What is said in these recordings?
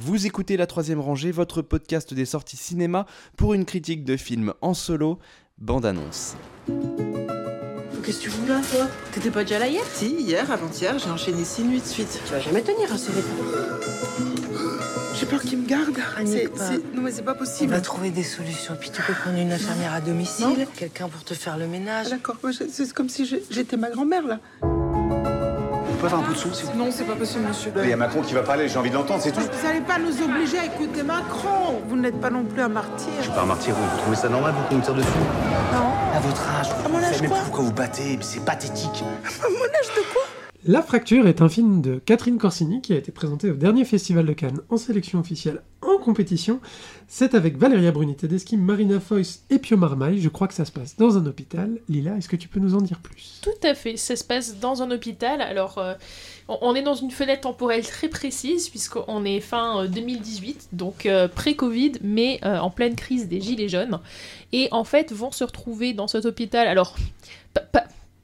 Vous écoutez La Troisième Rangée, votre podcast des sorties cinéma pour une critique de film en solo, bande-annonce. Qu'est-ce que tu fous là, toi? T'étais pas déjà là hier? Si, hier, avant-hier, j'ai enchaîné six nuits de suite. Tu vas jamais tenir à ce rythme. J'ai peur qu'il me garde. C'est- c'est- Non, mais c'est pas On possible. va trouver des solutions. Puis tu peux prendre une infirmière à domicile, quelqu'un pour te faire le ménage. Ah, D'accord, c'est comme si j'étais ma grand-mère, là. Peut avoir un peu de son, s'il vous plaît Non, c'est pas possible, monsieur. Il y a Macron qui va parler, j'ai envie de l'entendre, c'est tout. Vous n'allez pas nous obliger à écouter Macron. Vous n'êtes pas non plus un martyr. Je suis pas un martyr, vous vous trouvez ça normal, vous, qu'on me tire dessus? Non. À votre âge, À mon âge mais quoi? pourquoi vous battez? Mais C'est pathétique. À mon âge de quoi? La Fracture est un film de Catherine Corsini qui a été présenté au dernier Festival de Cannes en sélection officielle en compétition. C'est avec Valéria Bruni Tedeschi, Marina Foïs et Pio Marmaille. Je crois que ça se passe dans un hôpital. Lila, est-ce que tu peux nous en dire plus? Tout à fait, ça se passe dans un hôpital. Alors, euh, on- est dans une fenêtre temporelle très précise, puisqu'on est fin euh, 2018, donc euh, pré-Covid, mais euh, en pleine crise des Gilets jaunes. Et en fait, vont se retrouver dans cet hôpital. Alors,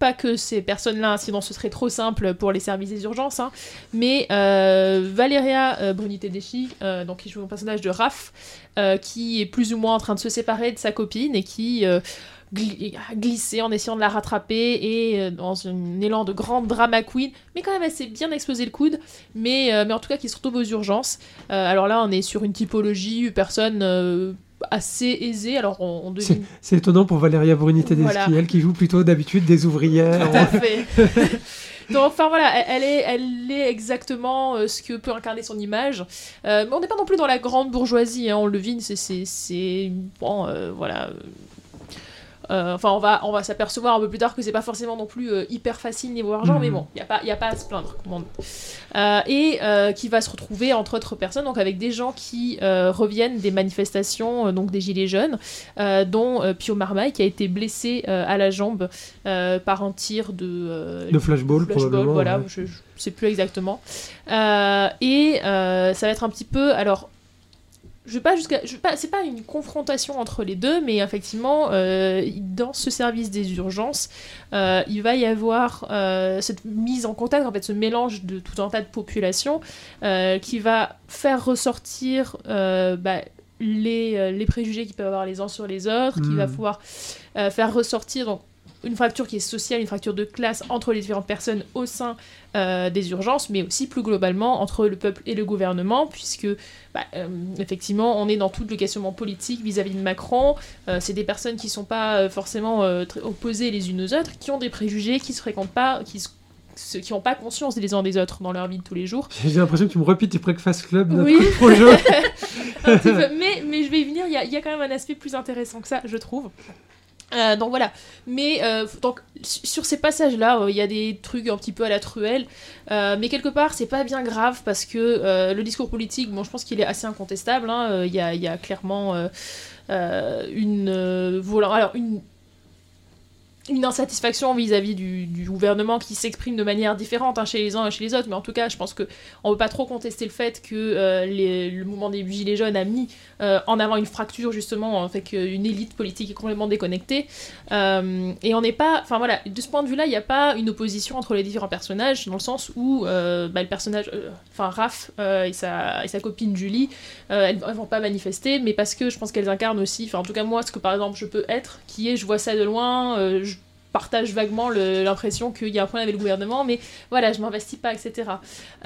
pas que ces personnes-là, sinon ce serait trop simple pour les services des urgences, hein, mais euh, Valeria euh, Bruni Tedeschi, euh, donc qui joue le personnage de Raph, euh, qui est plus ou moins en train de se séparer de sa copine et qui euh, a glissé en essayant de la rattraper et euh, dans un élan de grande drama queen, mais quand même assez bien explosé le coude, mais, euh, mais en tout cas qui se retrouve aux urgences. Euh, alors là, on est sur une typologie personne euh, assez aisée, alors on, on devine C'est étonnant pour Valéria Bruni Tedeschi, Voilà. elle qui joue plutôt d'habitude des ouvrières. Tout à fait. Donc, enfin voilà, elle, est, elle est exactement euh, ce que peut incarner son image. Euh, mais on n'est pas non plus dans la grande bourgeoisie, hein, on le devine, c'est bon, euh, voilà. Euh, enfin, on va, on va s'apercevoir un peu plus tard que c'est pas forcément non plus euh, hyper facile niveau argent, Mhm. mais bon, il n'y a, pas- y a pas à se plaindre. Euh, et qui va se retrouver, entre autres personnes, donc avec des gens qui reviennent des manifestations, donc des Gilets jaunes, dont Pio Marmaille qui a été blessé à la jambe par un tir de, De flashball, probablement, voilà, ouais. je, je sais plus exactement. Et ça va être un petit peu, alors, je vais pas jusqu'à, pas, c'est pas une confrontation entre les deux, mais effectivement, euh, dans ce service des urgences, euh, il va y avoir euh, cette mise en contact, en fait, ce mélange de tout un tas de populations qui va faire ressortir bah, les, les préjugés qu'ils peuvent avoir les uns sur les autres, qui va pouvoir euh, faire ressortir donc une fracture qui est sociale, une fracture de classe entre les différentes personnes au sein euh, des urgences, mais aussi plus globalement entre le peuple et le gouvernement, puisque bah, euh, effectivement on est dans tout le questionnement politique vis-à-vis de Macron. Euh, c'est des personnes qui sont pas forcément très opposées les unes aux autres, qui ont des préjugés, qui se fréquentent pas, qui se- qui n'ont pas conscience des uns des autres dans leur vie de tous les jours. J'ai l'impression que tu me repites du Breakfast Club, notre Oui. projet. Mais, mais je vais y venir, il y y a quand même un aspect plus intéressant que ça, je trouve. Euh, donc voilà, mais euh, donc su- sur ces passages-là, euh, il y a des trucs un petit peu à la truelle, euh, mais quelque part c'est pas bien grave parce que le discours politique, bon, je pense qu'il est assez incontestable. hein, Il y, a, clairement une, alors une une insatisfaction vis-à-vis du, gouvernement qui s'exprime de manière différente hein, chez les uns et chez les autres, mais en tout cas, je pense que on peut pas trop contester le fait que euh, les- le mouvement des Gilets jaunes a mis euh, en avant une fracture justement, en fait qu'une élite politique est complètement déconnectée. Euh, et on n'est pas, enfin voilà, de ce point de vue-là, il n'y a pas une opposition entre les différents personnages, dans le sens où bah, le personnage, enfin Raph et, sa, et sa copine Julie, elles, elles vont pas manifester, mais parce que je pense qu'elles incarnent aussi, enfin en tout cas moi, ce que par exemple je peux être, qui est je vois ça de loin, je partage vaguement l'impression qu'il y a un problème avec le gouvernement, mais voilà, je m'investis pas, etc. Oui,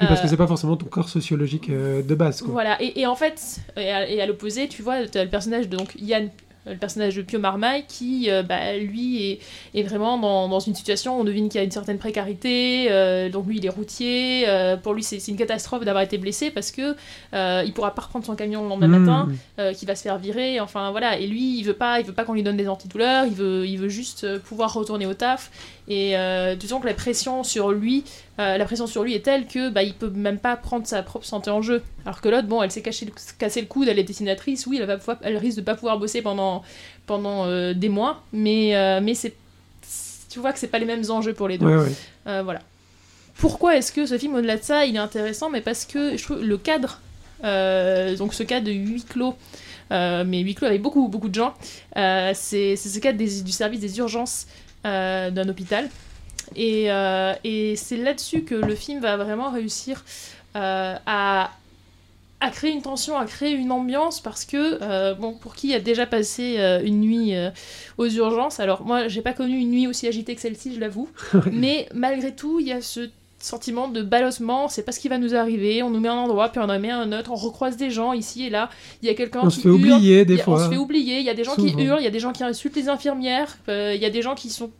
parce que Euh, c'est pas forcément ton corps sociologique euh, de base. Quoi. voilà, et, et en fait, et à, l'opposé, tu vois, tu as le personnage de donc, Yann, le personnage de Pio Marmaille, qui, euh, bah, lui, est, est vraiment dans, dans une situation, on devine qu'il y a une certaine précarité, euh, donc lui, il est routier, euh, pour lui, c'est une catastrophe d'avoir été blessé parce que il pourra pas reprendre son camion le lendemain Mmh. matin, qu'il va se faire virer, enfin voilà, et lui, il veut pas, il veut pas qu'on lui donne des antidouleurs, il veut, il veut juste pouvoir retourner au taf, et euh, disons que la pression sur lui, euh, la pression sur lui est telle que bah, il peut même pas prendre sa propre santé en jeu. Alors que l'autre, bon, elle s'est caché le- coude, elle est dessinatrice, oui, elle, va elle risque de pas pouvoir bosser pendant, pendant euh, des mois, mais, euh, mais c'est, tu vois que c'est pas les mêmes enjeux pour les deux. Voilà. Pourquoi est-ce que ce film, au-delà de ça, il est intéressant? Mais parce que je trouve le cadre, donc ce cadre de huis clos, mais huis clos avec beaucoup, beaucoup de gens, c'est c'est ce cadre des- du service des urgences euh, d'un hôpital. Et, euh, et c'est là-dessus que le film va vraiment réussir euh, à à créer une tension, à créer une ambiance, parce que, euh, bon, pour qui a déjà passé euh, une nuit euh, aux urgences, alors moi, j'ai pas connu une nuit aussi agitée que celle-ci, je l'avoue, mais malgré tout, il y a ce sentiment de balancement, c'est pas ce qui va nous arriver, on nous met un endroit, puis on en met un autre, on recroise des gens ici et là, il y a quelqu'un On qui se fait hurle, oublier des a- fois. On se fait oublier, il y a des gens qui hurlent, il y a des gens qui insultent les infirmières, euh, il y a des gens qui sont,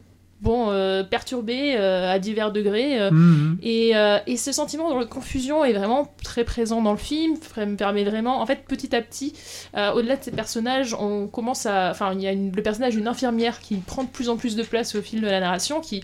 bon, euh, perturbés euh, à divers degrés. euh, Mhm. et, et ce sentiment de confusion est vraiment très présent dans le film, me permet vraiment, en fait, petit à petit, au-delà de ces personnages, on commence à, enfin, il y a une- le personnage d'une infirmière qui prend de plus en plus de place au fil de la narration, qui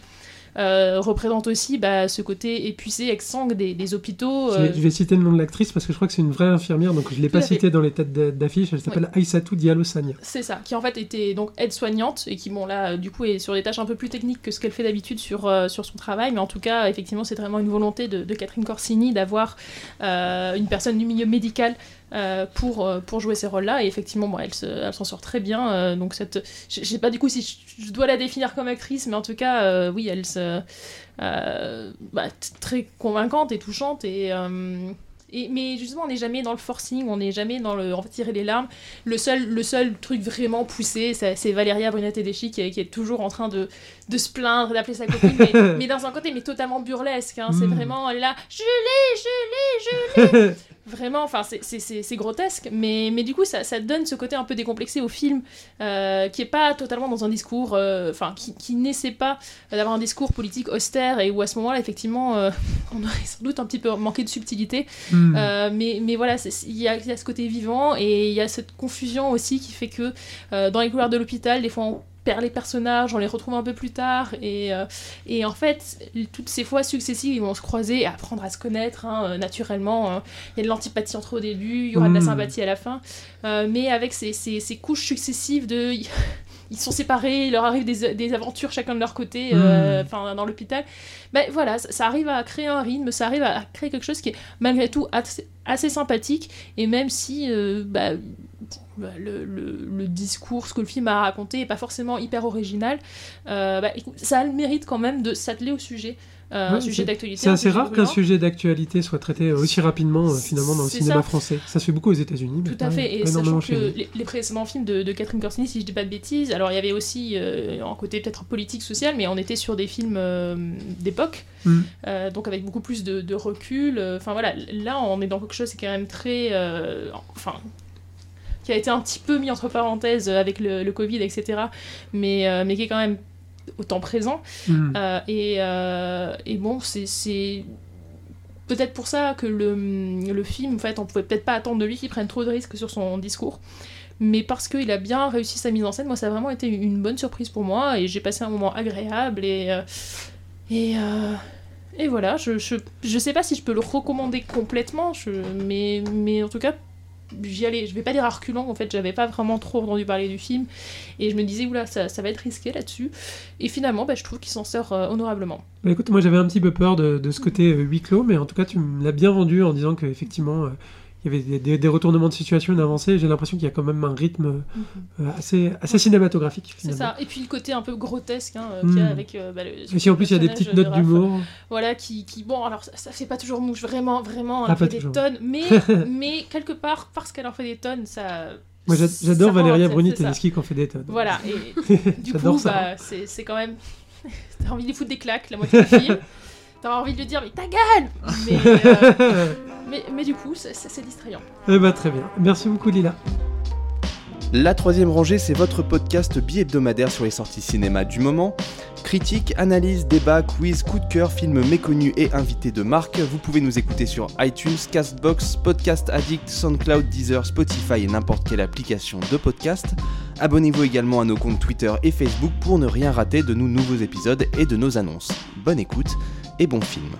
euh, représente aussi bah, ce côté épuisé, exsangue des, des hôpitaux. Je euh, vais, je vais citer le nom de l'actrice parce que je crois que c'est une vraie infirmière, donc je l'ai pas citée dans les têtes d'a- d'affiche. Elle s'appelle Aïssatou Diallo Sagna. C'est ça, qui en fait était donc aide-soignante et qui, bon là, euh, du coup, est sur des tâches un peu plus techniques que ce qu'elle fait d'habitude sur, sur son travail, mais en tout cas, effectivement, c'est vraiment une volonté de, de Catherine Corsini d'avoir une personne du milieu médical euh, pour, euh, pour jouer ces rôles-là, et effectivement, bon, elle se- elle s'en sort très bien, euh, donc cette... Je sais pas du coup si je, je dois la définir comme actrice, mais en tout cas, euh, oui, elle se... bah, très convaincante et touchante, et... et, mais justement, on n'est jamais dans le forcing, on n'est jamais dans le on va tirer les larmes. Le seul, le seul truc vraiment poussé, c'est c'est Valéria Brunette-Tedeschi qui, est- qui est toujours en train de, de se plaindre, d'appeler sa copine, mais, mais dans un côté mais totalement burlesque. hein. C'est Mm. vraiment, là, je l'ai, je l'ai, je l'ai. Vraiment, enfin, c'est- grotesque, mais, mais du coup, ça, ça donne ce côté un peu décomplexé au film, euh, qui est pas totalement dans un discours, euh, enfin, qui, qui n'essaie pas d'avoir un discours politique austère, et où à ce moment-là, effectivement, euh, on aurait sans doute un petit peu manqué de subtilité. Euh, mais, mais voilà, il y y a ce côté vivant et il y a cette confusion aussi qui fait que dans les couloirs de l'hôpital, des fois on perd les personnages, on les retrouve un peu plus tard et, euh, et en fait, toutes ces fois successives, ils vont se croiser et apprendre à se connaître hein, euh, naturellement. hein. Il y a de l'antipathie entre eux au début, il y aura de la Mm. sympathie à la fin, euh, mais avec ces, ces- ces couches successives de. Ils sont séparés, il leur arrive des, des aventures chacun de leur côté, euh, Mm. enfin dans l'hôpital. Ben voilà, ça, ça arrive à créer un rythme, ça arrive à, créer quelque chose qui est malgré tout assez, assez sympathique. Et même si bah, bah, le, le- le discours, ce que le film a raconté, est pas forcément hyper original, euh, bah, écoute, ça a le mérite quand même de s'atteler au sujet, euh, Ouais, un sujet d'actualité. C'est assez rare qu'un sujet d'actualité soit traité aussi rapidement euh, finalement dans le cinéma ça. français. Ça se fait beaucoup aux États-Unis. Tout à fait, et sachant que les, les précédents films de, de Catherine Corsini, si je dis pas de bêtises, alors il y avait aussi euh, un côté peut-être politique, social, mais on était sur des films euh, d'époque, Mm. donc avec beaucoup plus de, de recul. Enfin voilà, là on est dans quelque chose qui est quand même très. enfin. Qui a été un petit peu mis entre parenthèses avec le, le Covid, etc., mais, euh, mais qui est quand même autant présent. Mhm. Euh, et, euh, et bon, c'est- c'est peut-être pour ça que le, le film, en fait, on pouvait peut-être pas attendre de lui qu'il prenne trop de risques sur son discours. Mais parce qu'il a bien réussi sa mise en scène, moi ça a vraiment été une bonne surprise pour moi et j'ai passé un moment agréable et. euh, et, euh, et voilà, je, je, je sais pas si je peux le recommander complètement, je, mais, mais en tout cas, j'y allais, je vais pas dire à reculons, en fait, j'avais pas vraiment trop entendu parler du film et je me disais, oula, ça, ça va être risqué là-dessus. Et finalement, bah, je trouve qu'il s'en sort euh, honorablement. Bah, écoute, moi j'avais un petit peu peur de, de ce côté euh, huis clos, mais en tout cas tu me l'as bien vendu en disant qu'effectivement il y avait des, des- des retournements de situation, une avancée. J'ai l'impression qu'il y a quand même un rythme euh, assez, assez cinématographique. C'est ça. Et puis le côté un peu grotesque hein, euh, qu'il y a Mm. avec. euh, bah, le, Et si en plus il y a des petites de notes d'humour. Voilà, qui, qui. Bon, alors ça, fait pas toujours mouche, vraiment, vraiment, elle Ah, en fait des toujours. tonnes. Mais, mais quelque part, parce qu'elle en fait des tonnes, ça. Moi j'adore Valéria Bruni. Tedeschi qui en fait des tonnes. Voilà, et du coup, bah, c'est c'est quand même. T'as envie de foutre des claques la moitié du film. T'as envie de lui dire, mais ta gueule mais, euh, mais, mais du coup, c'est- distrayant. Eh bah, très bien. Merci beaucoup Lila. La troisième rangée, c'est votre podcast bi-hebdomadaire sur les sorties cinéma du moment. Critique, analyse, débat, quiz, coup de cœur, films méconnus et invités de marque. Vous pouvez nous écouter sur iTunes, Castbox, Podcast Addict, SoundCloud, Deezer, Spotify et n'importe quelle application de podcast. Abonnez-vous également à nos comptes Twitter et Facebook pour ne rien rater de nos nouveaux épisodes et de nos annonces. Bonne écoute et bon film.